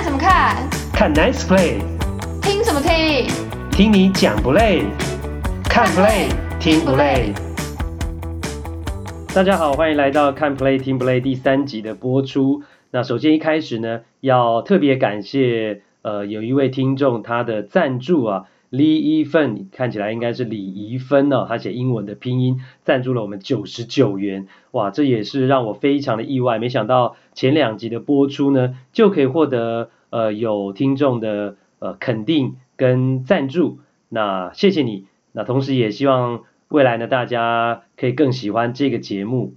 看什么看？看 Nice Play。听什么听？听你讲不累？看 Play 听不累？大家好，欢迎来到看 Play 听不累第三集的播出。那首先一开始呢，要特别感谢呃有一位听众他的赞助啊。李一芬看起来应该是李怡芬哦，他写英文的拼音赞助了我们九十九元，哇，这也是让我非常的意外，没想到前两集的播出呢就可以获得呃有听众的呃肯定跟赞助，那谢谢你，那同时也希望未来呢大家可以更喜欢这个节目，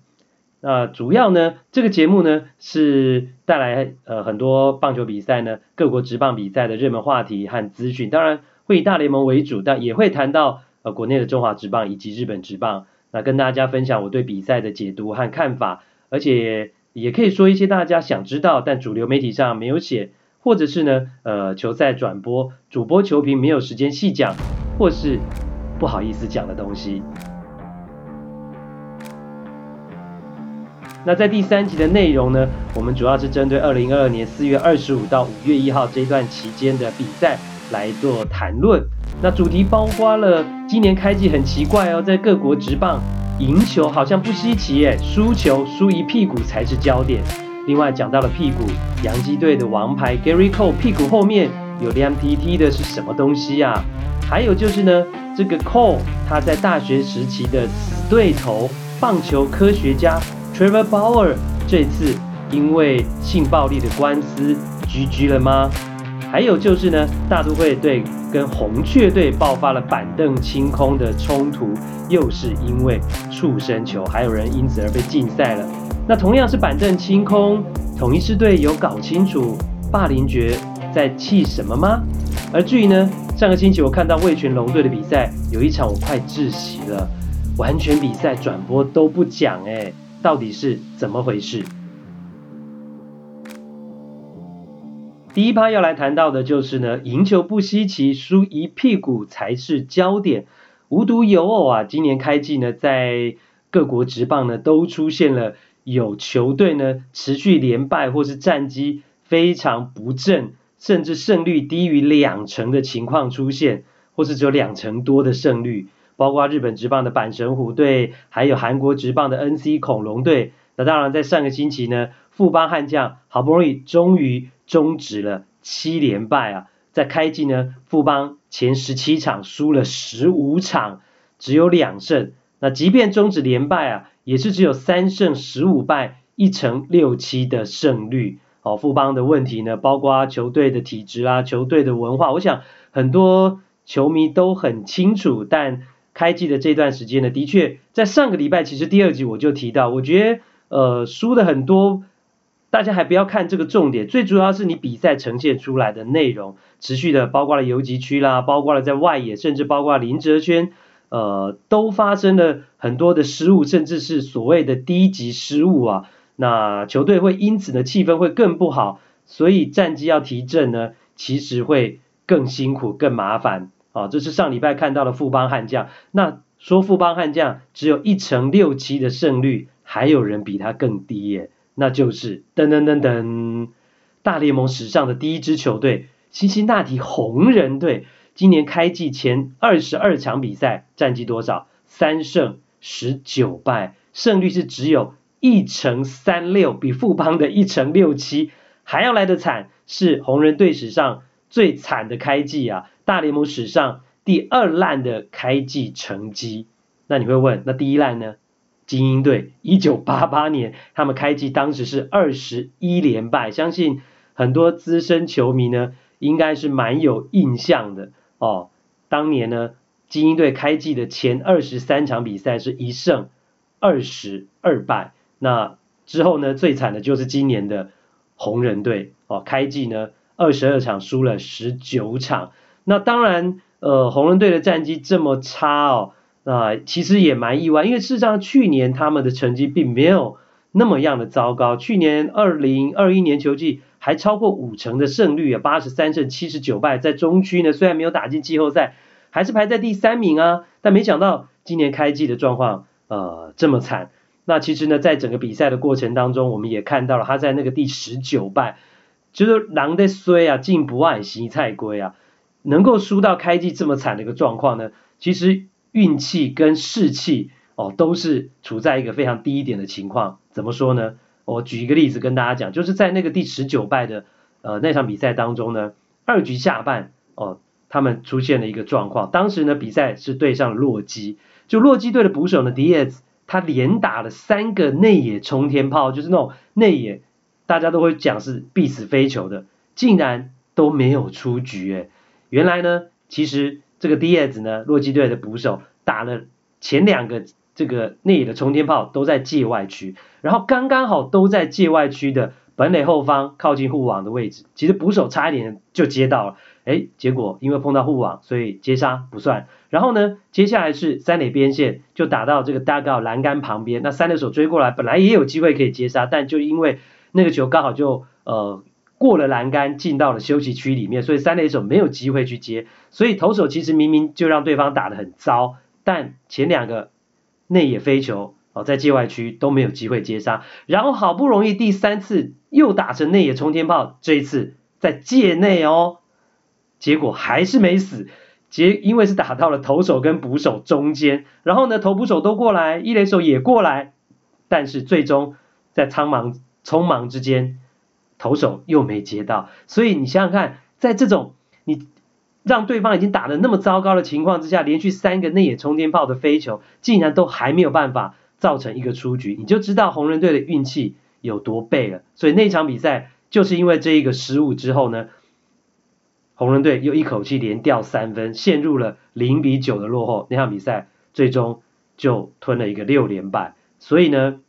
那主要呢这个节目呢是带来呃很多棒球比赛呢各国职棒比赛的热门话题和资讯，当然。会以大联盟为主，但也会谈到呃国内的中华职棒以及日本职棒，那跟大家分享我对比赛的解读和看法，而且也可以说一些大家想知道但主流媒体上没有写，或者是呢呃球赛转播主播球评没有时间细讲，或是不好意思讲的东西。那在第三集的内容呢，我们主要是针对二零二二年四月二十五到五月一号这段期间的比赛。来做谈论，那主题包括了今年开季很奇怪哦，在各国职棒赢球好像不稀奇耶，输球输一屁股才是焦点。另外讲到了屁股，洋基队的王牌 Gary Cole 屁股后面有亮 T T 的是什么东西啊？还有就是呢，这个 Cole 他在大学时期的死对头棒球科学家 Trevor Bauer 这次因为性暴力的官司 GG 了吗？还有就是呢，大都会队跟红雀队爆发了板凳清空的冲突，又是因为触身球，还有人因此而被禁赛了。那同样是板凳清空，统一狮队有搞清楚霸凌爵在气什么吗？而至于呢，上个星期我看到味全龙队的比赛，有一场我快窒息了，完全比赛转播都不讲，诶，到底是怎么回事？第一趴要来谈到的就是呢，赢球不稀奇，输一屁股才是焦点。无独有偶啊，今年开季呢，在各国职棒呢都出现了有球队呢持续连败，或是战绩非常不振，甚至胜率低于两成的情况出现，或是只有两成多的胜率。包括日本职棒的阪神虎队，还有韩国职棒的 NC 恐龙队。那当然，在上个星期呢，富邦悍将好不容易终于。终止了七连败啊！在开季呢，富邦前十七场输了十五场，只有两胜。那即便终止连败啊，也是只有三胜十五败，一成六七的胜率。哦，富邦的问题呢，包括球队的体质啊，球队的文化，我想很多球迷都很清楚。但开季的这段时间呢，的确在上个礼拜，其实第二集我就提到，我觉得呃输的很多。大家还不要看这个重点，最主要是你比赛呈现出来的内容，持续的包括了游击区啦，包括了在外野，甚至包括林哲轩，呃，都发生了很多的失误，甚至是所谓的低级失误啊。那球队会因此呢气氛会更不好，所以战绩要提振呢，其实会更辛苦、更麻烦啊。这是上礼拜看到的富邦悍将，那说富邦悍将只有一成六七的胜率，还有人比他更低耶。那就是噔噔噔噔，大联盟史上的第一支球队——辛辛那提红人队，今年开季前二十二场比赛，战绩多少？三胜十九败，胜率是只有一成三六，比富邦的一成六七还要来得惨，是红人队史上最惨的开季啊！大联盟史上第二烂的开季成绩。那你会问，那第一烂呢？精英队一九八八年，他们开季当时是二十一连败，相信很多资深球迷呢，应该是蛮有印象的哦。当年呢，精英队开季的前二十三场比赛是一胜二十二败，那之后呢，最惨的就是今年的红人队哦，开季呢二十二场输了十九场，那当然，呃，红人队的战绩这么差哦。啊，其实也蛮意外，因为事实上去年他们的成绩并没有那么样的糟糕。去年二零二一年球季还超过五成的胜率啊，八十三胜七十九败，在中区呢虽然没有打进季后赛，还是排在第三名啊。但没想到今年开季的状况呃这么惨。那其实呢，在整个比赛的过程当中，我们也看到了他在那个第十九败，就是狼的衰啊，进不爱惜菜龟啊，能够输到开季这么惨的一个状况呢，其实运气跟士气哦都是处在一个非常低一点的情况。怎么说呢？我举一个例子跟大家讲，就是在那个第十九败的呃那场比赛当中呢，二局下半哦，他们出现了一个状况。当时呢比赛是对上洛基，就洛基队的捕手呢迪亚兹，他连打了三个内野冲天炮，就是那种内野大家都会讲是必死飞球的，竟然都没有出局诶。原来呢，其实这个迪亚兹呢，洛基队的捕手打了前两个。这个内野的冲天炮都在界外区，然后刚刚好都在界外区的本垒后方靠近护网的位置，其实捕手差一点就接到了，哎，结果因为碰到护网，所以接杀不算。然后呢，接下来是三垒边线就打到这个大高栏杆旁边，那三垒手追过来，本来也有机会可以接杀，但就因为那个球刚好就呃过了栏杆进到了休息区里面，所以三垒手没有机会去接，所以投手其实明明就让对方打得很糟，但前两个。内野飞球哦，在界外区都没有机会接杀，然后好不容易第三次又打成内野冲天炮，这一次在界内哦，结果还是没死，结因为是打到了投手跟捕手中间，然后呢投捕手都过来，一垒手也过来，但是最终在苍忙匆忙之间，投手又没接到，所以你想想看，在这种你。让对方已经打得那么糟糕的情况之下，连续三个内野冲天炮的飞球，竟然都还没有办法造成一个出局，你就知道红人队的运气有多背了。所以那场比赛就是因为这一个失误之后呢，红人队又一口气连掉三分，陷入了零比九的落后。那场比赛最终就吞了一个六连败。所以呢，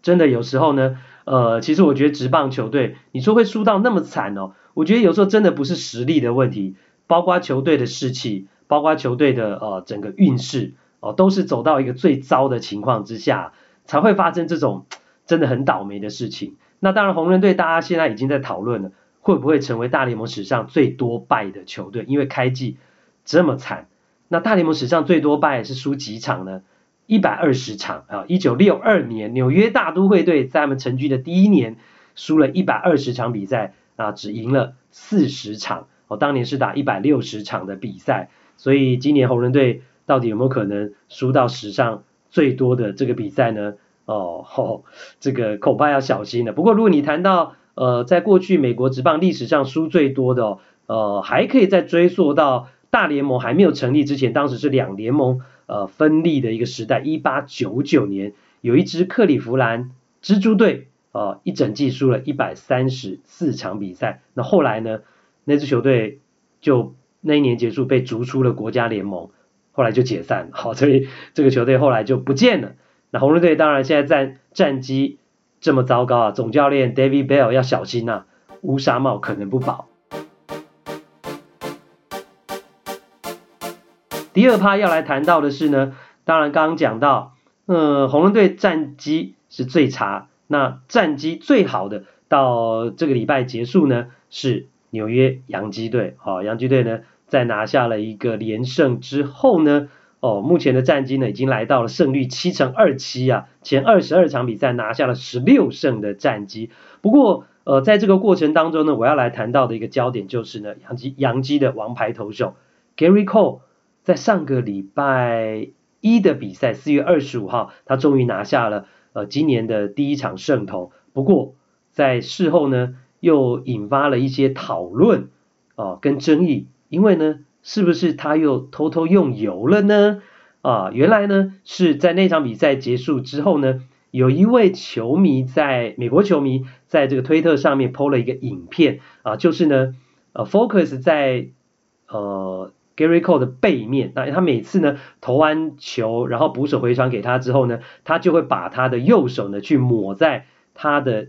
真的有时候呢，呃，其实我觉得职棒球队，你说会输到那么惨哦，我觉得有时候真的不是实力的问题。包括球队的士气，包括球队的呃整个运势哦，都是走到一个最糟的情况之下，才会发生这种真的很倒霉的事情。那当然，红人队大家现在已经在讨论了，会不会成为大联盟史上最多败的球队？因为开季这么惨，那大联盟史上最多败是输几场呢？一百二十场啊！一九六二年纽约大都会队在他们成军的第一年，输了一百二十场比赛啊，只赢了四十场。哦，当年是打一百六十场的比赛，所以今年红人队到底有没有可能输到史上最多的这个比赛呢？哦，哦这个恐怕要小心了。不过如果你谈到呃，在过去美国职棒历史上输最多的哦，呃，还可以再追溯到大联盟还没有成立之前，当时是两联盟呃分立的一个时代，一八九九年有一支克里夫兰蜘蛛队，呃，一整季输了一百三十四场比赛，那后来呢？那支球队就那一年结束被逐出了国家联盟，后来就解散，好，所以这个球队后来就不见了。那红人队当然现在战战绩这么糟糕啊，总教练 David Bell 要小心呐、乌纱帽可能不保。第二趴要来谈到的是呢，当然刚刚讲到，呃，红人队战绩是最差，那战绩最好的到这个礼拜结束呢是。纽约洋基队，好，洋基队呢，在拿下了一个连胜之后呢，哦，目前的战绩呢，已经来到了胜率七成二七啊，前二十二场比赛拿下了十六胜的战绩。不过，呃，在这个过程当中呢，我要来谈到的一个焦点就是呢，洋基洋基的王牌投手 Gary Cole 在上个礼拜一的比赛，四月二十五号，他终于拿下了呃今年的第一场胜投。不过，在事后呢，又引发了一些讨论啊，跟争议，因为呢，是不是他又偷偷用油了呢？啊，原来呢是在那场比赛结束之后呢，有一位球迷在美国球迷在这个推特上面 po 了一个影片啊，就是呢，呃，focus 在呃 Gary Cole 的背面，那他每次呢投完球，然后捕手回传给他之后呢，他就会把他的右手呢去抹在他的。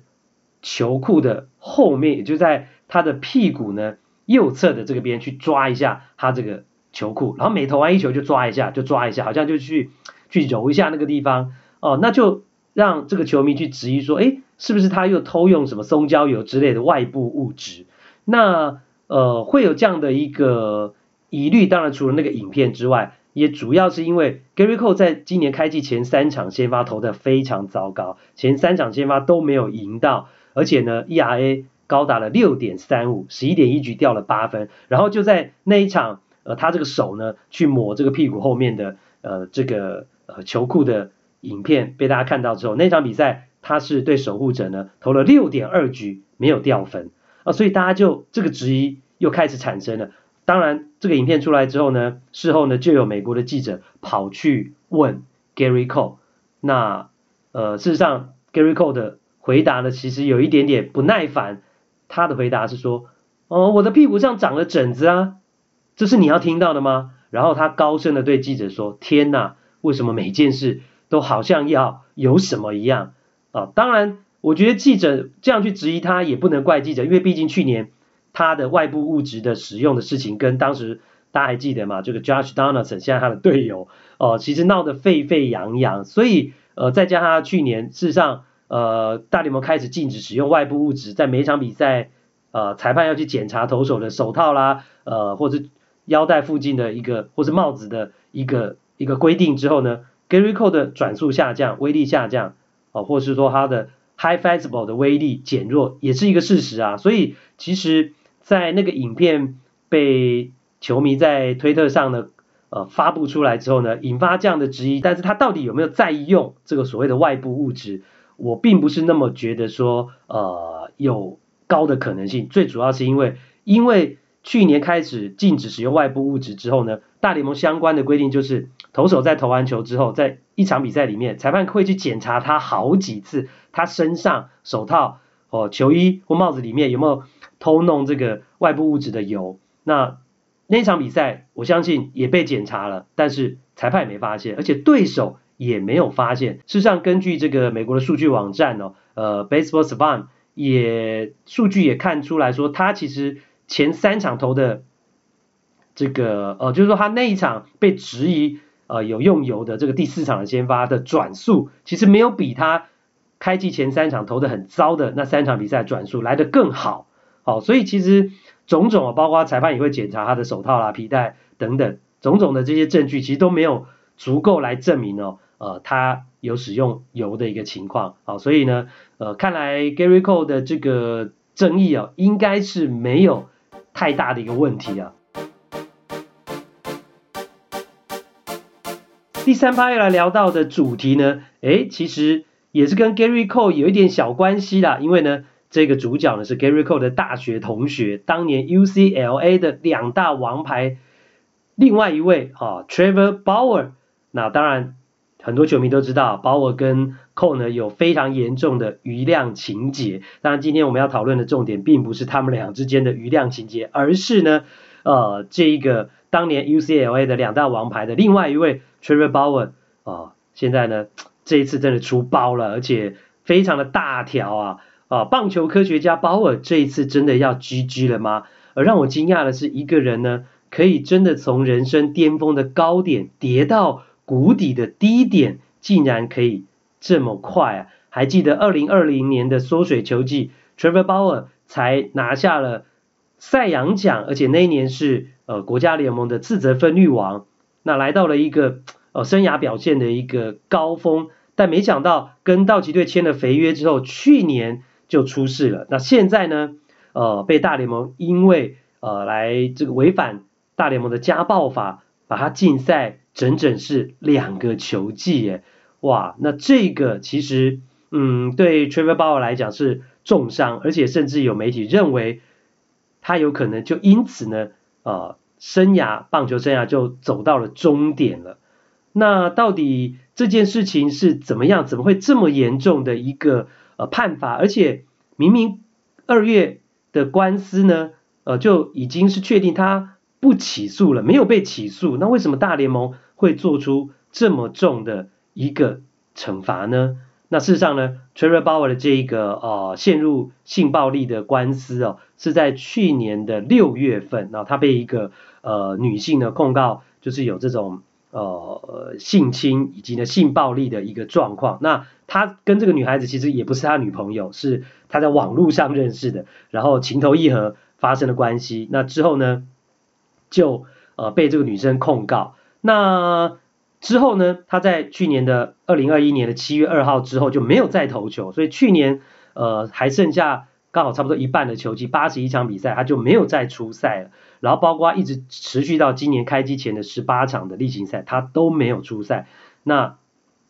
球裤的后面，也就在他的屁股呢右侧的这个边去抓一下他这个球裤，然后每投完一球就抓一下，就抓一下，好像就去去揉一下那个地方哦，那就让这个球迷去质疑说，诶，是不是他又偷用什么松焦油之类的外部物质？那呃会有这样的一个疑虑，当然除了那个影片之外，也主要是因为 Gary Cole 在今年开季前三场先发投的非常糟糕，前三场先发都没有赢到。而且呢，ERA 高达了六点三五，十一点一局掉了八分，然后就在那一场，呃，他这个手呢去抹这个屁股后面的呃这个呃球裤的影片被大家看到之后，那场比赛他是对守护者呢投了六点二局没有掉分啊，所以大家就这个质疑又开始产生了。当然，这个影片出来之后呢，事后呢就有美国的记者跑去问 Gary Cole，那呃事实上 Gary Cole 的回答呢其实有一点点不耐烦。他的回答是说：“哦，我的屁股上长了疹子啊，这是你要听到的吗？”然后他高声的对记者说：“天哪，为什么每件事都好像要有什么一样？”啊，当然，我觉得记者这样去质疑他也不能怪记者，因为毕竟去年他的外部物质的使用的事情，跟当时大家还记得吗？这个 Josh Donaldson 现在他的队友哦，其实闹得沸沸扬扬，所以呃，再加上他去年事实上。呃，大联盟开始禁止使用外部物质，在每一场比赛，呃，裁判要去检查投手的手套啦，呃，或者腰带附近的一个，或是帽子的一个一个规定之后呢，Gary Cole 的转速下降，威力下降，哦、呃，或是说他的 High Fastball 的威力减弱，也是一个事实啊。所以其实，在那个影片被球迷在推特上呢，呃，发布出来之后呢，引发这样的质疑，但是他到底有没有在意用这个所谓的外部物质？我并不是那么觉得说，呃，有高的可能性。最主要是因为，因为去年开始禁止使用外部物质之后呢，大联盟相关的规定就是，投手在投完球之后，在一场比赛里面，裁判会去检查他好几次，他身上、手套、哦球衣或帽子里面有没有偷弄这个外部物质的油。那那场比赛，我相信也被检查了，但是裁判也没发现，而且对手。也没有发现。事实上，根据这个美国的数据网站哦，呃，Baseball s a v a n 也数据也看出来说，他其实前三场投的这个呃，就是说他那一场被质疑呃有用油的这个第四场的先发的转速，其实没有比他开季前三场投的很糟的那三场比赛转速来的更好。好，所以其实种种啊，包括裁判也会检查他的手套啦、皮带等等种种的这些证据，其实都没有足够来证明哦。呃，他有使用油的一个情况，好，所以呢，呃，看来 Gary Cole 的这个争议啊，应该是没有太大的一个问题啊。第三趴要来聊到的主题呢，诶，其实也是跟 Gary Cole 有一点小关系啦，因为呢，这个主角呢是 Gary Cole 的大学同学，当年 UCLA 的两大王牌，另外一位啊，Trevor Bauer，那当然。很多球迷都知道，Bauer 跟 Cole 呢有非常严重的余量情节。当然，今天我们要讨论的重点并不是他们俩之间的余量情节，而是呢，呃，这一个当年 UCLA 的两大王牌的另外一位 Trevor Bauer 啊、呃，现在呢这一次真的出包了，而且非常的大条啊啊！棒球科学家 Bauer 这一次真的要 GG 了吗？而让我惊讶的是，一个人呢可以真的从人生巅峰的高点跌到。谷底的低点竟然可以这么快啊！还记得二零二零年的缩水球季，Trevor Bauer 才拿下了赛扬奖，而且那一年是呃国家联盟的自责分率王，那来到了一个呃生涯表现的一个高峰，但没想到跟道奇队签了肥约之后，去年就出事了。那现在呢，呃被大联盟因为呃来这个违反大联盟的家暴法，把他禁赛。整整是两个球季耶，哇！那这个其实，嗯，对 Trevor Bauer 来讲是重伤，而且甚至有媒体认为他有可能就因此呢，呃，生涯棒球生涯就走到了终点了。那到底这件事情是怎么样？怎么会这么严重的一个呃判罚？而且明明二月的官司呢，呃，就已经是确定他不起诉了，没有被起诉，那为什么大联盟会做出这么重的一个惩罚呢？那事实上呢，Trevor Bauer 的这一个呃陷入性暴力的官司哦，是在去年的六月份，然后他被一个呃女性呢控告，就是有这种呃性侵以及呢性暴力的一个状况。那他跟这个女孩子其实也不是他女朋友，是他在网络上认识的，然后情投意合发生了关系。那之后呢，就呃被这个女生控告。那之后呢，他在去年的二零二一年的七月二号之后就没有再投球，所以去年呃还剩下刚好差不多一半的球季，八十一场比赛，他就没有再出赛了。然后包括一直持续到今年开机前的十八场的例行赛，他都没有出赛。那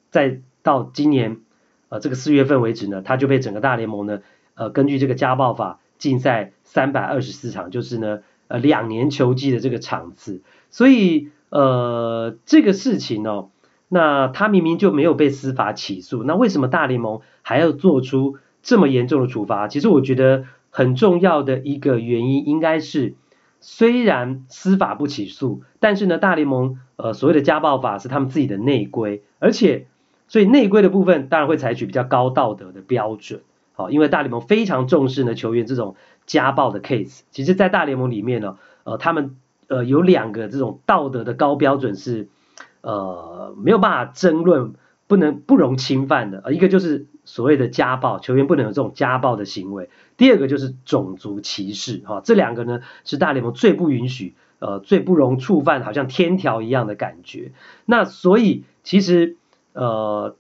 再到今年呃这个四月份为止呢，他就被整个大联盟呢呃根据这个家暴法禁赛三百二十四场，就是呢呃两年球季的这个场次。所以呃这个事情哦，那他明明就没有被司法起诉，那为什么大联盟还要做出？这么严重的处罚，其实我觉得很重要的一个原因应该是，虽然司法不起诉，但是呢，大联盟呃所谓的家暴法是他们自己的内规，而且所以内规的部分当然会采取比较高道德的标准，好，因为大联盟非常重视呢球员这种家暴的 case，其实，在大联盟里面呢，呃，他们呃有两个这种道德的高标准是呃没有办法争论。不能不容侵犯的，呃，一个就是所谓的家暴，球员不能有这种家暴的行为；第二个就是种族歧视，哈，这两个呢是大联盟最不允许，呃，最不容触犯，好像天条一样的感觉。那所以其实，呃，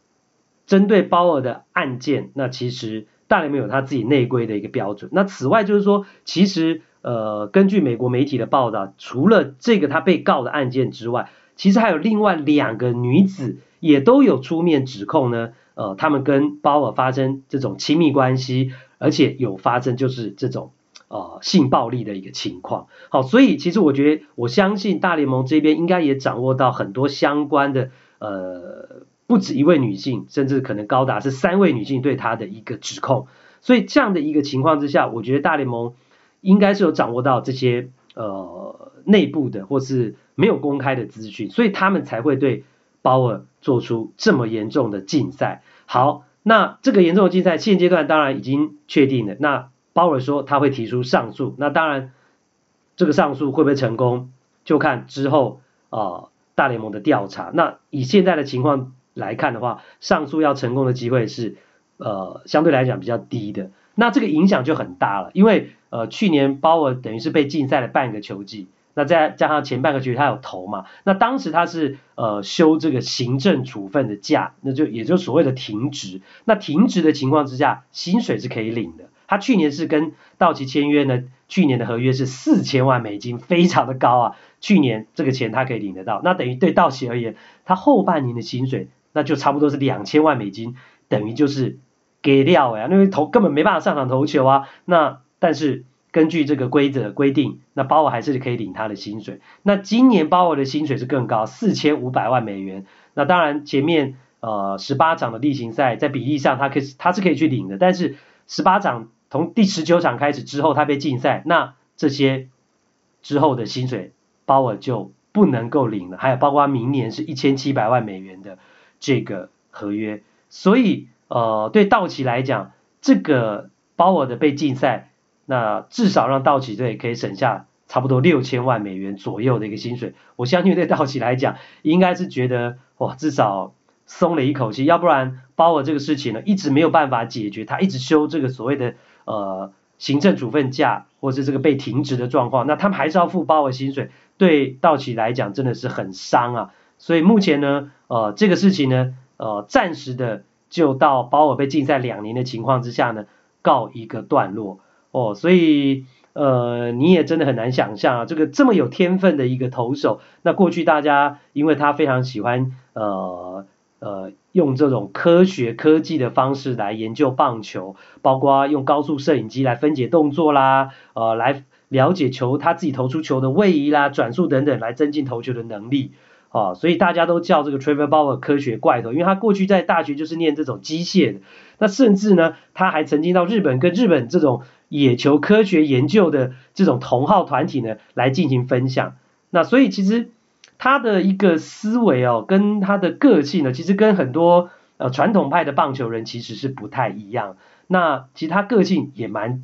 针对鲍尔的案件，那其实大联盟有他自己内规的一个标准。那此外就是说，其实，呃，根据美国媒体的报道，除了这个他被告的案件之外，其实还有另外两个女子。也都有出面指控呢，呃，他们跟鲍尔发生这种亲密关系，而且有发生就是这种呃性暴力的一个情况。好，所以其实我觉得，我相信大联盟这边应该也掌握到很多相关的，呃，不止一位女性，甚至可能高达是三位女性对他的一个指控。所以这样的一个情况之下，我觉得大联盟应该是有掌握到这些呃内部的或是没有公开的资讯，所以他们才会对。鲍尔做出这么严重的禁赛，好，那这个严重的禁赛现阶段当然已经确定了。那鲍尔说他会提出上诉，那当然这个上诉会不会成功，就看之后啊、呃、大联盟的调查。那以现在的情况来看的话，上诉要成功的机会是呃相对来讲比较低的。那这个影响就很大了，因为呃去年鲍尔等于是被禁赛了半个球季。那再加上前半个月他有投嘛，那当时他是呃休这个行政处分的假，那就也就所谓的停职。那停职的情况之下，薪水是可以领的。他去年是跟道奇签约呢，去年的合约是四千万美金，非常的高啊。去年这个钱他可以领得到，那等于对道奇而言，他后半年的薪水那就差不多是两千万美金，等于就是给料呀，因为投根本没办法上场投球啊。那但是。根据这个规则规定，那鲍尔还是可以领他的薪水。那今年鲍尔的薪水是更高，四千五百万美元。那当然前面呃十八场的例行赛在比例上他可以他是可以去领的，但是十八场从第十九场开始之后他被禁赛，那这些之后的薪水鲍尔就不能够领了。还有包括明年是一千七百万美元的这个合约，所以呃对道奇来讲，这个鲍尔的被禁赛。那至少让道奇队可以省下差不多六千万美元左右的一个薪水，我相信对道奇来讲，应该是觉得哇，至少松了一口气。要不然鲍尔这个事情呢，一直没有办法解决，他一直休这个所谓的呃行政处分假，或是这个被停职的状况，那他们还是要付鲍尔薪水，对道奇来讲真的是很伤啊。所以目前呢，呃，这个事情呢，呃，暂时的就到鲍尔被禁赛两年的情况之下呢，告一个段落。哦，所以呃，你也真的很难想象啊，这个这么有天分的一个投手，那过去大家因为他非常喜欢呃呃用这种科学科技的方式来研究棒球，包括用高速摄影机来分解动作啦，呃，来了解球他自己投出球的位移啦、转速等等，来增进投球的能力。啊，所以大家都叫这个 Trevor Bauer 科学怪头，因为他过去在大学就是念这种机械的，那甚至呢，他还曾经到日本跟日本这种野球科学研究的这种同号团体呢来进行分享。那所以其实他的一个思维哦，跟他的个性呢，其实跟很多呃传统派的棒球人其实是不太一样。那其实他个性也蛮。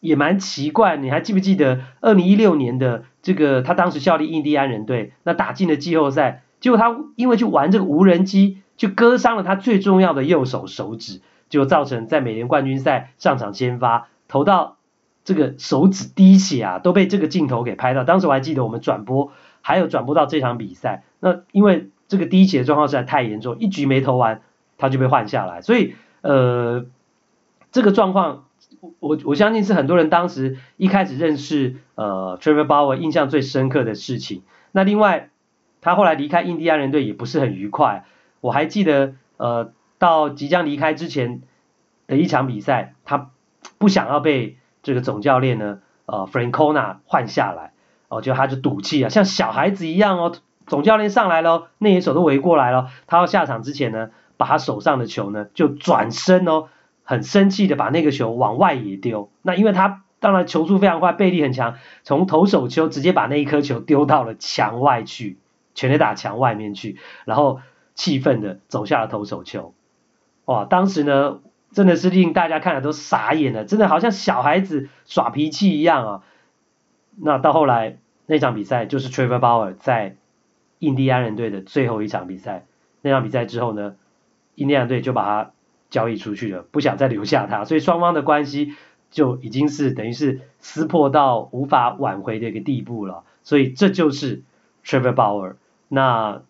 也蛮奇怪，你还记不记得二零一六年的这个他当时效力印第安人队，那打进了季后赛，结果他因为去玩这个无人机，就割伤了他最重要的右手手指，就造成在美联冠军赛上场先发，投到这个手指滴血啊，都被这个镜头给拍到。当时我还记得我们转播，还有转播到这场比赛，那因为这个滴血的状况实在太严重，一局没投完他就被换下来，所以呃这个状况。我我相信是很多人当时一开始认识呃 Trevor Bauer 印象最深刻的事情。那另外他后来离开印第安人队也不是很愉快，我还记得呃到即将离开之前的一场比赛，他不想要被这个总教练呢呃 Francona 换下来，哦就他就赌气啊，像小孩子一样哦，总教练上来了，内野手都围过来了，他要下场之前呢，把他手上的球呢就转身哦。很生气的把那个球往外野丢，那因为他当然球速非常快，背力很强，从投手丘直接把那一颗球丢到了墙外去，全垒打墙外面去，然后气愤的走下了投手丘。哇，当时呢真的是令大家看了都傻眼了，真的好像小孩子耍脾气一样啊。那到后来那场比赛就是 Trevor Bauer 在印第安人队的最后一场比赛，那场比赛之后呢，印第安队就把他。交易出去了，不想再留下他，所以双方的关系就已经是等于是撕破到无法挽回的一个地步了。所以这就是 Trevor Bauer。那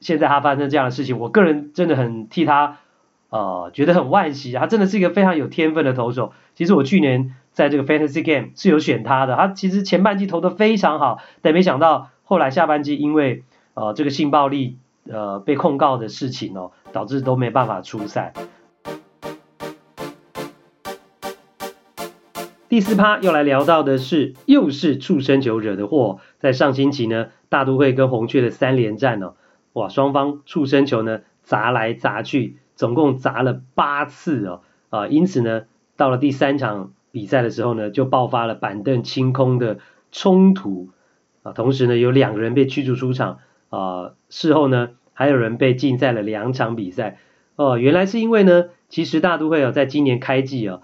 现在他发生这样的事情，我个人真的很替他呃觉得很惋惜。他真的是一个非常有天分的投手。其实我去年在这个 Fantasy Game 是有选他的，他其实前半季投的非常好，但没想到后来下半季因为呃这个性暴力呃被控告的事情哦，导致都没办法出赛。第四趴要来聊到的是，又是触身球惹的祸。在上星期呢，大都会跟红雀的三连战哦，哇，双方触身球呢砸来砸去，总共砸了八次哦，啊，因此呢，到了第三场比赛的时候呢，就爆发了板凳清空的冲突啊，同时呢，有两个人被驱逐出场啊，事后呢，还有人被禁赛了两场比赛哦，原来是因为呢，其实大都会哦，在今年开季哦。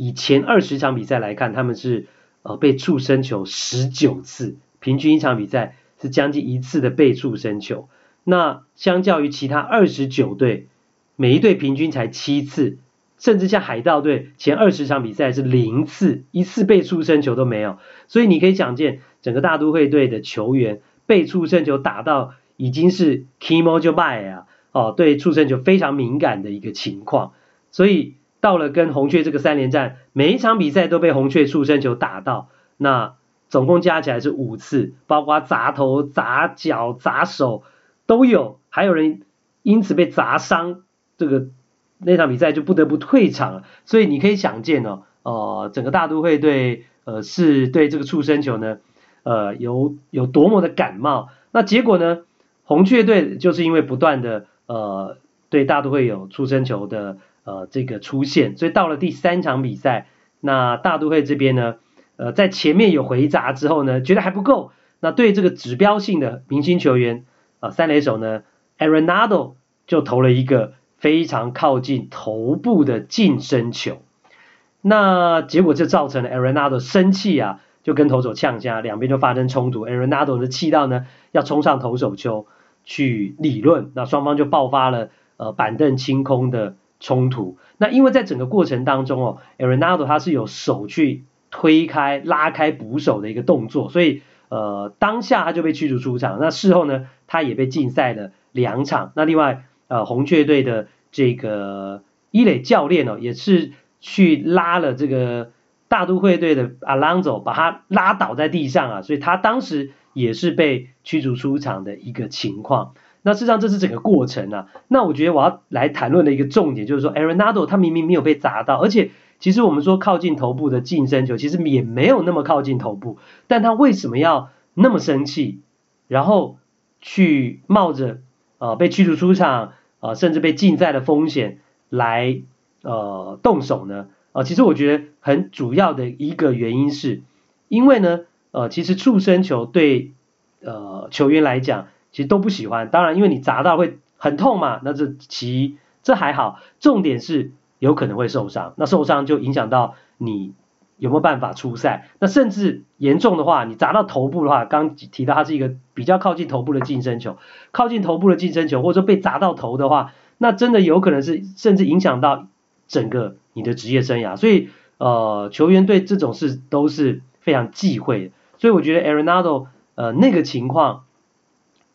以前二十场比赛来看，他们是呃被触身球十九次，平均一场比赛是将近一次的被触身球。那相较于其他二十九队，每一队平均才七次，甚至像海盗队前二十场比赛是零次，一次被触身球都没有。所以你可以想见，整个大都会队的球员被触身球打到已经是 kimo 就败啊，哦，对触身球非常敏感的一个情况，所以。到了跟红雀这个三连战，每一场比赛都被红雀触身球打到，那总共加起来是五次，包括砸头、砸脚、砸手都有，还有人因此被砸伤，这个那场比赛就不得不退场了。所以你可以想见哦，呃，整个大都会队呃是对这个触身球呢，呃有有多么的感冒。那结果呢，红雀队就是因为不断的呃对大都会有触身球的。呃，这个出现，所以到了第三场比赛，那大都会这边呢，呃，在前面有回砸之后呢，觉得还不够，那对这个指标性的明星球员啊、呃，三垒手呢，Arenado 就投了一个非常靠近头部的近身球，那结果就造成了 Arenado 生气啊，就跟投手呛架，两边就发生冲突，Arenado 的气到呢，要冲上投手丘去理论，那双方就爆发了呃板凳清空的。冲突，那因为在整个过程当中哦，Arenado 他是有手去推开、拉开捕手的一个动作，所以呃当下他就被驱逐出场。那事后呢，他也被禁赛了两场。那另外呃红雀队的这个伊垒教练哦，也是去拉了这个大都会队的 Alonso，把他拉倒在地上啊，所以他当时也是被驱逐出场的一个情况。那事实上这是整个过程啊。那我觉得我要来谈论的一个重点就是说，Arenado 他明明没有被砸到，而且其实我们说靠近头部的近身球，其实也没有那么靠近头部，但他为什么要那么生气，然后去冒着呃被驱逐出场呃甚至被禁赛的风险来呃动手呢？呃，其实我觉得很主要的一个原因是，因为呢呃其实触身球对呃球员来讲。其实都不喜欢，当然，因为你砸到会很痛嘛，那这其一这还好，重点是有可能会受伤，那受伤就影响到你有没有办法出赛，那甚至严重的话，你砸到头部的话，刚提到它是一个比较靠近头部的近身球，靠近头部的近身球，或者说被砸到头的话，那真的有可能是甚至影响到整个你的职业生涯，所以呃，球员对这种事都是非常忌讳的，所以我觉得 Arenado 呃那个情况。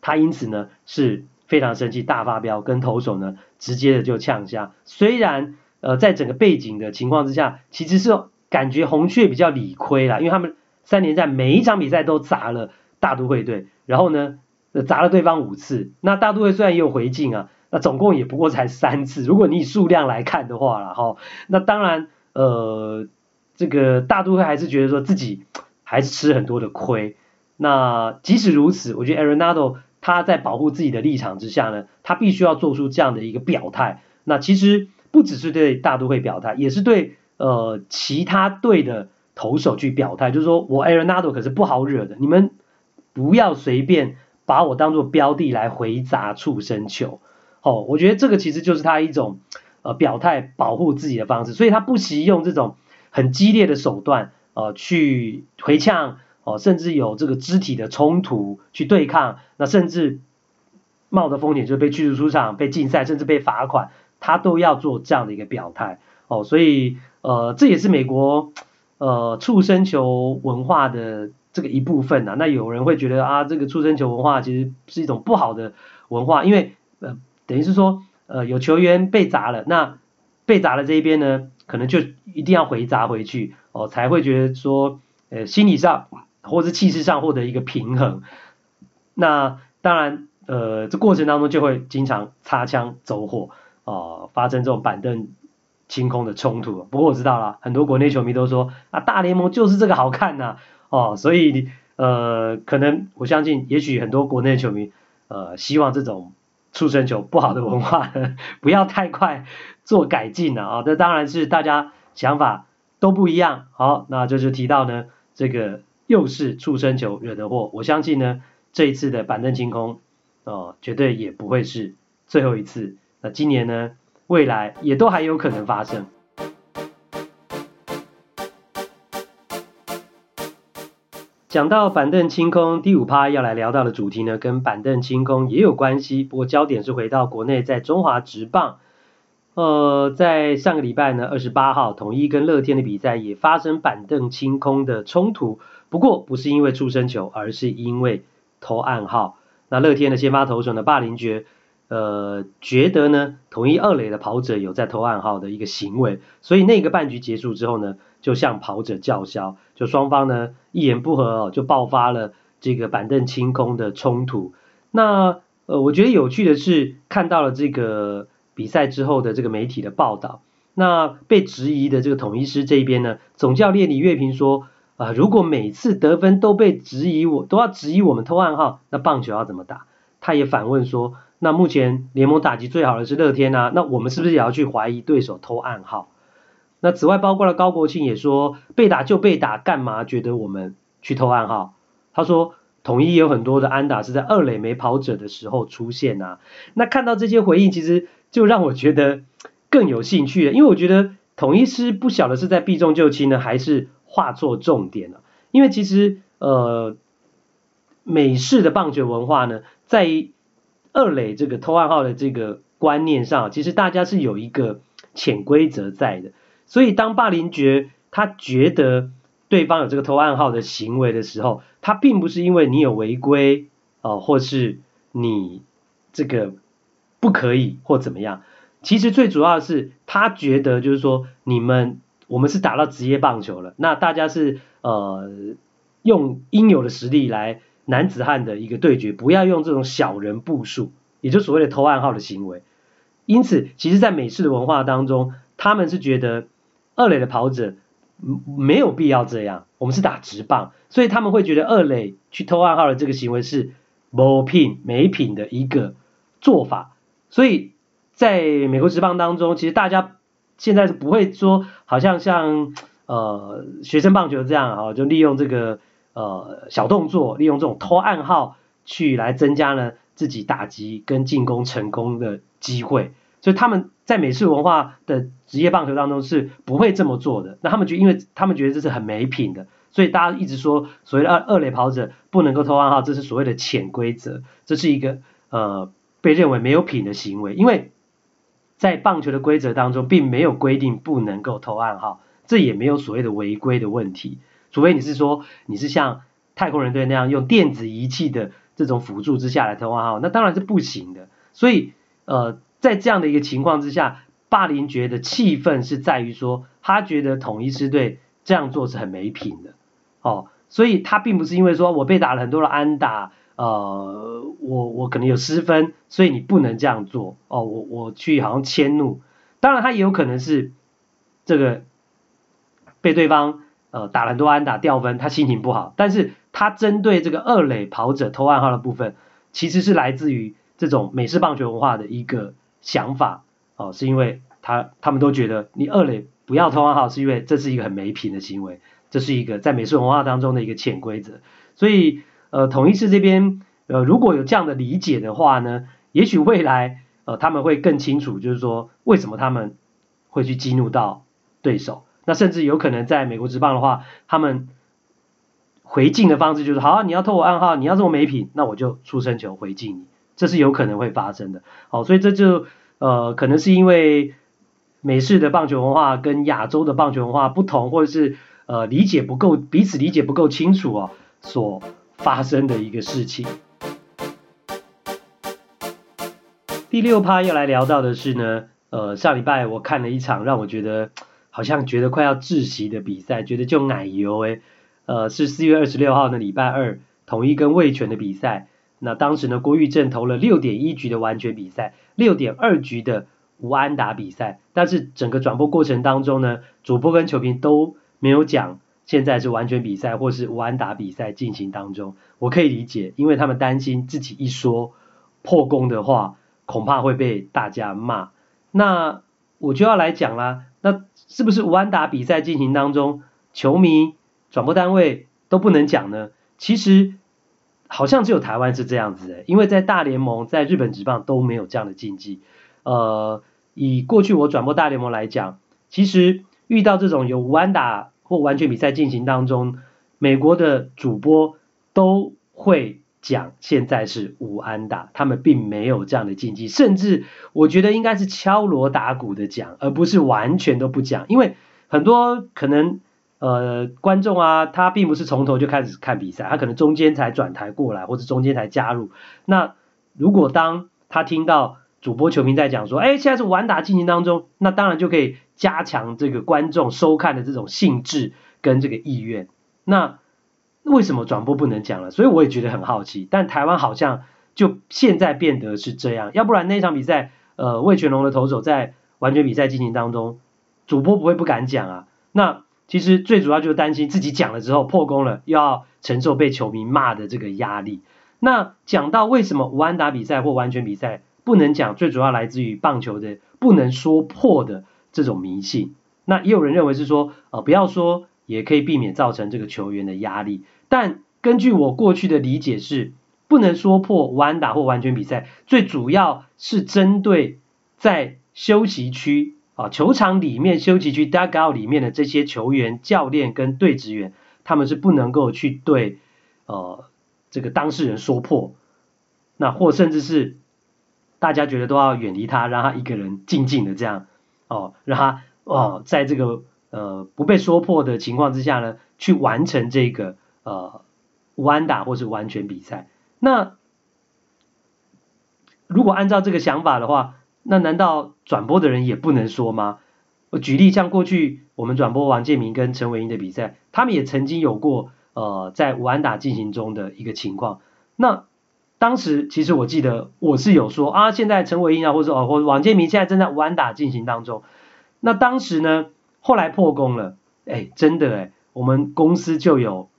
他因此呢是非常生气，大发飙，跟投手呢直接的就呛下。虽然呃，在整个背景的情况之下，其实是感觉红雀比较理亏啦，因为他们三连战每一场比赛都砸了大都会队，然后呢，砸了对方五次。那大都会虽然也有回敬啊，那总共也不过才三次。如果你以数量来看的话啦，哈，那当然，呃，这个大都会还是觉得说自己还是吃很多的亏。那即使如此，我觉得 Arenado 他在保护自己的立场之下呢，他必须要做出这样的一个表态。那其实不只是对大都会表态，也是对呃其他队的投手去表态，就是说我 Arenado 可是不好惹的，你们不要随便把我当做标的来回砸触身球。哦，我觉得这个其实就是他一种呃表态保护自己的方式，所以他不惜用这种很激烈的手段呃去回呛。哦，甚至有这个肢体的冲突去对抗，那甚至冒的风险就是被驱逐出场、被禁赛，甚至被罚款，他都要做这样的一个表态。哦，所以呃，这也是美国呃触身球文化的这个一部分呐。那有人会觉得啊，这个触身球文化其实是一种不好的文化，因为呃，等于是说呃，有球员被砸了，那被砸了这一边呢，可能就一定要回砸回去，哦，才会觉得说呃，心理上。或是气势上获得一个平衡，那当然，呃，这过程当中就会经常擦枪走火，啊、呃，发生这种板凳清空的冲突。不过我知道了，很多国内球迷都说啊，大联盟就是这个好看呐、哦，所以呃，可能我相信，也许很多国内球迷呃，希望这种触身球不好的文化 不要太快做改进了啊。这、当然是大家想法都不一样。好，那这就提到呢，这个。又是触身球惹的祸，我相信呢，这一次的板凳清空，哦，绝对也不会是最后一次。那今年呢，未来也都还有可能发生。讲到板凳清空，第五趴要来聊到的主题呢，跟板凳清空也有关系，不过焦点是回到国内，在中华职棒。呃，在上个礼拜呢，二十八号，统一跟乐天的比赛也发生板凳清空的冲突，不过不是因为出生球，而是因为偷暗号。那乐天的先发投手呢，霸凌爵，呃，觉得呢，统一二垒的跑者有在偷暗号的一个行为，所以那个半局结束之后呢，就向跑者叫嚣，就双方呢一言不合哦，就爆发了这个板凳清空的冲突。那呃，我觉得有趣的是看到了这个。比赛之后的这个媒体的报道，那被质疑的这个统一师这一边呢，总教练李岳平说啊、如果每次得分都被质疑我，都要质疑我们偷暗号，那棒球要怎么打？他也反问说，那目前联盟打击最好的是乐天啊，那我们是不是也要去怀疑对手偷暗号？那此外，包括了高国庆也说，被打就被打，干嘛觉得我们去偷暗号？他说。统一有很多的安打是在二垒没跑者的时候出现啊，那看到这些回应，其实就让我觉得更有兴趣了，因为我觉得统一狮不晓得是在避重就轻呢，还是画错重点了。因为其实呃，美式的棒球文化呢，在二垒这个偷暗号的这个观念上，其实大家是有一个潜规则在的，所以当霸凌爵他觉得。对方有这个偷暗号的行为的时候，他并不是因为你有违规哦，或是你这个不可以或怎么样。其实最主要的是他觉得就是说，你们我们是打到职业棒球了，那大家是呃用应有的实力来男子汉的一个对决，不要用这种小人步数，也就所谓的偷暗号的行为。因此，其实，在美式的文化当中，他们是觉得二垒的跑者。没有必要这样，我们是打职棒，所以他们会觉得二垒去偷暗号的这个行为是没品、没品的一个做法。所以在美国职棒当中，其实大家现在是不会说，好像像呃学生棒球这样啊，就利用这个呃小动作，利用这种偷暗号去来增加呢自己打击跟进攻成功的机会。所以他们在美式文化的职业棒球当中是不会这么做的。那他们觉得，因为他们觉得这是很没品的，所以大家一直说所谓的二二垒跑者不能够偷暗号，这是所谓的潜规则，这是一个呃被认为没有品的行为。因为在棒球的规则当中，并没有规定不能够投暗号，这也没有所谓的违规的问题。除非你是说你是像太空人队那样用电子仪器的这种辅助之下来投暗号，那当然是不行的。所以呃。在这样的一个情况之下，霸凌觉得气愤是在于说，他觉得统一狮队这样做是很没品的，哦，所以他并不是因为说我被打了很多的安打，呃，我我可能有失分，所以你不能这样做，哦，我我去好像迁怒，当然他也有可能是这个被对方呃打了很多安打掉分，他心情不好，但是他针对这个二垒跑者偷暗号的部分，其实是来自于这种美式棒球文化的一个想法。哦，是因为他他们都觉得你二垒不要偷暗号，是因为这是一个很没品的行为，这是一个在美式文化当中的一个潜规则。所以呃，统一狮这边呃如果有这样的理解的话呢，也许未来呃他们会更清楚，就是说为什么他们会去激怒到对手。那甚至有可能在美国职棒的话，他们回敬的方式就是好啊，你要偷我暗号，你要这么没品，那我就出生球回敬你，这是有可能会发生的。好，所以这就。呃，可能是因为美式的棒球文化跟亚洲的棒球文化不同，或者是呃理解不够，彼此理解不够清楚哦，所发生的一个事情。第六趴要来聊到的是呢，呃，上礼拜我看了一场让我觉得好像觉得快要窒息的比赛，觉得就奶油诶，呃，是四月二十六号的礼拜二，统一跟味全的比赛。那当时呢，郭玉正投了六点一局的完全比赛，六点二局的无安打比赛。但是整个转播过程当中呢，主播跟球评都没有讲现在是完全比赛或是无安打比赛进行当中。我可以理解，因为他们担心自己一说破功的话，恐怕会被大家骂。那我就要来讲啦，那是不是无安打比赛进行当中，球迷、转播单位都不能讲呢？其实。好像只有台湾是这样子的，因为在大联盟、在日本职棒都没有这样的禁忌。呃，以过去我转播大联盟来讲，其实遇到这种有无安打或完全比赛进行当中，美国的主播都会讲现在是无安打，他们并没有这样的禁忌，甚至我觉得应该是敲锣打鼓的讲，而不是完全都不讲，因为很多可能。呃，观众啊，他并不是从头就开始看比赛，他可能中间才转台过来，或者中间才加入。那如果当他听到主播球迷在讲说，哎，现在是无安打进行当中，那当然就可以加强这个观众收看的这种兴致跟这个意愿。那为什么转播不能讲了？所以我也觉得很好奇。但台湾好像就现在变得是这样，要不然那场比赛，呃，味全龙的投手在完全比赛进行当中，主播不会不敢讲啊。那其实最主要就是担心自己讲了之后破功了，又要承受被球迷骂的这个压力。那讲到为什么无安打比赛或完全比赛不能讲，最主要来自于棒球的不能说破的这种迷信。那也有人认为是说，呃，不要说也可以避免造成这个球员的压力。但根据我过去的理解是，不能说破弯打或完全比赛，最主要是针对在休息区。啊，球场里面休息区 dugout 里面的这些球员、教练跟队职员，他们是不能够去对呃这个当事人说破，那或甚至是大家觉得都要远离他，让他一个人静静的这样哦，让他哦在这个呃不被说破的情况之下呢，去完成这个呃无安打或是完全比赛。那如果按照这个想法的话，那难道转播的人也不能说吗？我举例，像过去我们转播王建民跟陈伟英的比赛，他们也曾经有过呃在无安打进行中的一个情况。那当时其实我记得我是有说啊，现在陈伟殷啊，或者哦或者王建民现在正在无安打进行当中。那当时呢，后来破功了，哎，真的哎，我们公司就有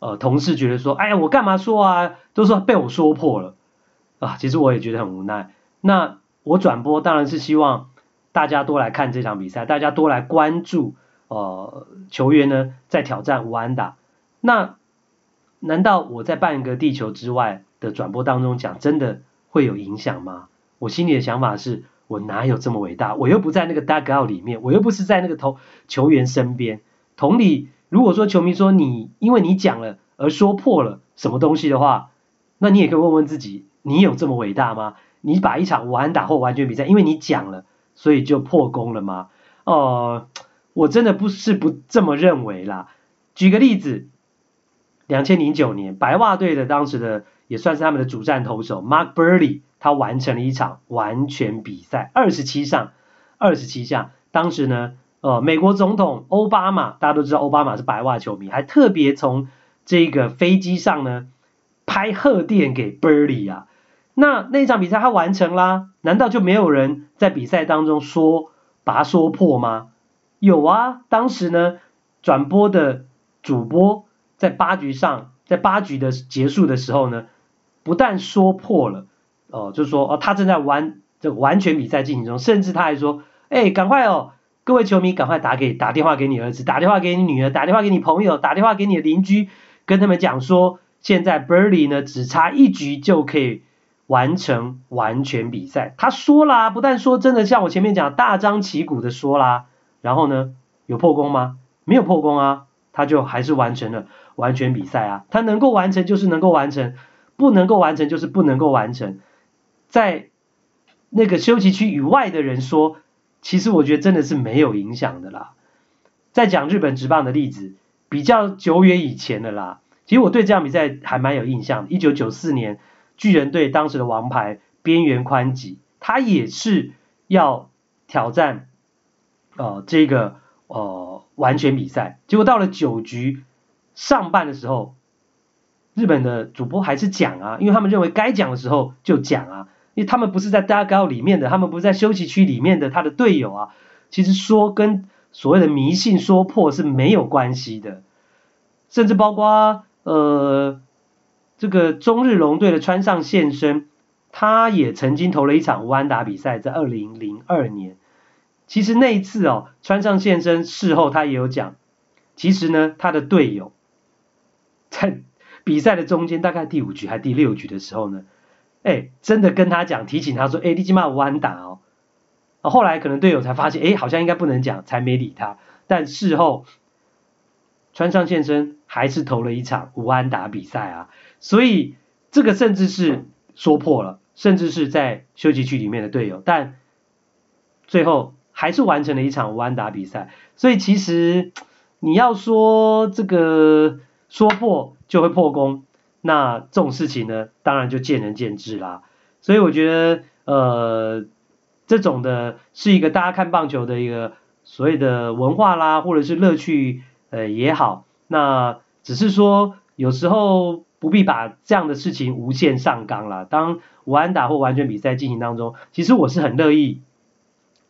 呃同事觉得说，哎呀，我干嘛说啊？都说被我说破了啊。其实我也觉得很无奈。那我转播当然是希望大家多来看这场比赛，大家多来关注，呃，球员呢在挑战无安打。那难道我在半个地球之外的转播当中讲，真的会有影响吗？我心里的想法是，我哪有这么伟大？我又不在那个 dugout 里面，我又不是在那个投球员身边。同理，如果说球迷说你因为你讲了而说破了什么东西的话，那你也可以问问自己，你有这么伟大吗？你把一场完打或完全比赛，因为你讲了，所以就破功了吗？哦、我真的不是不这么认为啦。举个例子，两千零九年白袜队的当时的也算是他们的主战投手 Mark Burley，他完成了一场完全比赛，二十七上二十七下。当时呢，呃，美国总统奥巴马，大家都知道奥巴马是白袜球迷，还特别从这个飞机上呢拍贺电给 Burley 啊。那那场比赛他完成啦，难道就没有人在比赛当中说把他说破吗？有啊，当时呢转播的主播在八局上，在八局的结束的时候呢，不但说破了，哦、呃，就说哦他正在完这个完全比赛进行中，甚至他还说，哎，赶快哦，各位球迷赶快打给打电话给你儿子，打电话给你女儿，打电话给你朋友，打电话给你的邻居，跟他们讲说，现在 Birdie 呢只差一局就可以。完成完全比赛，他说啦，不但说真的，像我前面讲大张旗鼓的说啦，然后呢，有破功吗？没有破功啊，他就还是完成了完全比赛啊，他能够完成就是能够完成，不能够完成就是不能够完成。在那个休息区以外的人说，其实我觉得真的是没有影响的啦。再讲日本职棒的例子，比较久远以前的啦，其实我对这场比赛还蛮有印象，一九九四年。巨人队当时的王牌边缘宽吉，他也是要挑战呃这个呃完全比赛，结果到了九局上半的时候，日本的主播还是讲啊，因为他们认为该讲的时候就讲啊，因为他们不是在 dugout 里面的，他们不是在休息区里面的，他的队友啊，其实说跟所谓的迷信说破是没有关系的，甚至包括呃。这个中日龙队的川上宪生，他也曾经投了一场无安打比赛，在二零零二年。其实那一次哦，川上宪伸事后他也有讲，其实呢，他的队友 在比赛的中间，大概第五局还第六局的时候呢，哎，真的跟他讲，提醒他说，哎，你起码无安打哦。后来可能队友才发现，哎，好像应该不能讲，才没理他。但事后，川上宪伸还是投了一场无安打比赛啊。所以这个甚至是说破了，甚至是在休息区里面的队友，但最后还是完成了一场无安打比赛。所以其实你要说这个说破就会破功，那这种事情呢，当然就见仁见智啦。所以我觉得呃，这种的是一个大家看棒球的一个所谓的文化啦，或者是乐趣呃也好，那只是说有时候。不必把这样的事情无限上纲了。当无安打或完全比赛进行当中，其实我是很乐意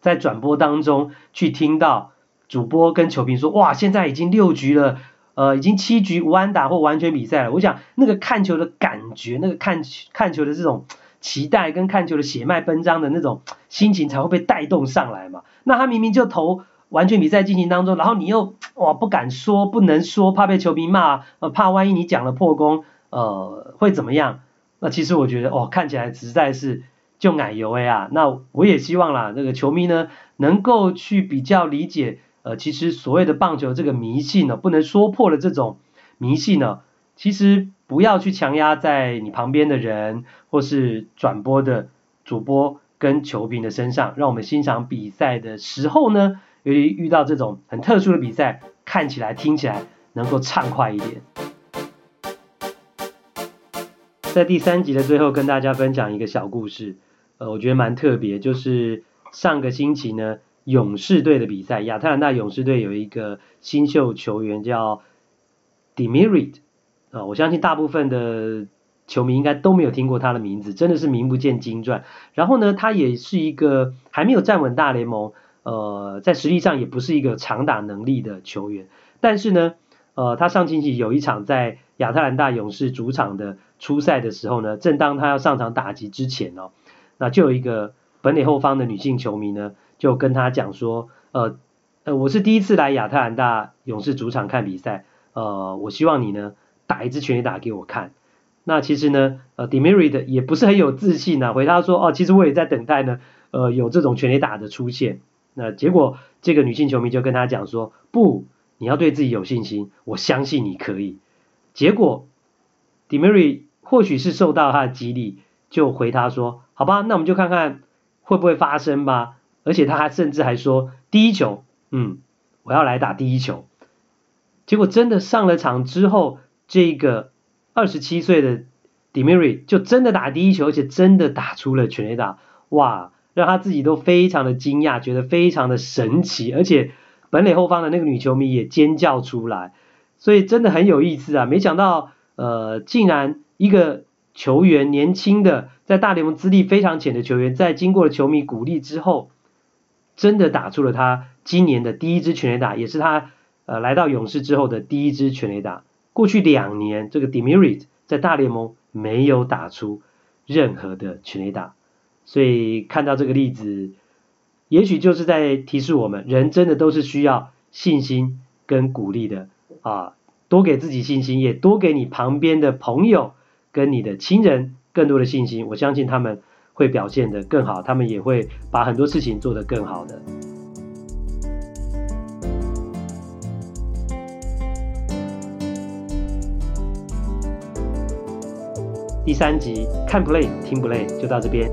在转播当中去听到主播跟球评说：“哇，现在已经六局了，呃，已经七局无安打或完全比赛了。”我想那个看球的感觉，那个看看球的这种期待跟看球的血脉奔张的那种心情才会被带动上来嘛。那他明明就投。完全比赛进行当中，然后你又哇不敢说，不能说，怕被球迷骂，呃，怕万一你讲了破功，呃，会怎么样？那其实我觉得哦，看起来实在是就奶油哎啊。那我也希望啦，这个球迷呢能够去比较理解，呃，其实所谓的棒球这个迷信呢，不能说破了这种迷信呢，其实不要去强压在你旁边的人或是转播的主播跟球评的身上，让我们欣赏比赛的时候呢。由于遇到这种很特殊的比赛，看起来、听起来能够畅快一点。在第三集的最后，跟大家分享一个小故事，呃，我觉得蛮特别，就是上个星期呢，勇士队的比赛，亚特兰大勇士队有一个新秀球员叫 Demirit，啊、我相信大部分的球迷应该都没有听过他的名字，真的是名不见经传。然后呢，他也是一个还没有站稳大联盟。呃，在实力上也不是一个长打能力的球员，但是呢，呃，他上星期有一场在亚特兰大勇士主场的初赛的时候呢，正当他要上场打击之前哦，那就有一个本垒后方的女性球迷呢，就跟他讲说，呃，呃，我是第一次来亚特兰大勇士主场看比赛，呃，我希望你呢打一支全垒打给我看。那其实呢，呃，Demeritte 也不是很有自信啊，回答说，哦，其实我也在等待呢，呃，有这种全垒打的出现。那结果，这个女性球迷就跟他讲说：“不，你要对自己有信心，我相信你可以。”结果 d e m i r i 或许是受到他的激励，就回他说：“好吧，那我们就看看会不会发生吧。”而且他还甚至还说：“第一球，嗯，我要来打第一球。”结果真的上了场之后，这个二十七岁的 Demery 就真的打第一球，而且真的打出了全垒打，哇！让他自己都非常的惊讶，觉得非常的神奇，而且本垒后方的那个女球迷也尖叫出来，所以真的很有意思啊！没想到，呃，竟然一个球员年轻的，在大联盟资历非常浅的球员，在经过了球迷鼓励之后，真的打出了他今年的第一支全垒打，也是他呃来到勇士之后的第一支全垒打。过去两年，这个 Demerit 在大联盟没有打出任何的全垒打，所以看到这个例子，也许就是在提示我们，人真的都是需要信心跟鼓励的啊，多给自己信心，也多给你旁边的朋友跟你的亲人更多的信心，我相信他们会表现得更好，他们也会把很多事情做得更好的。第三集看 play 听 play 就到这边。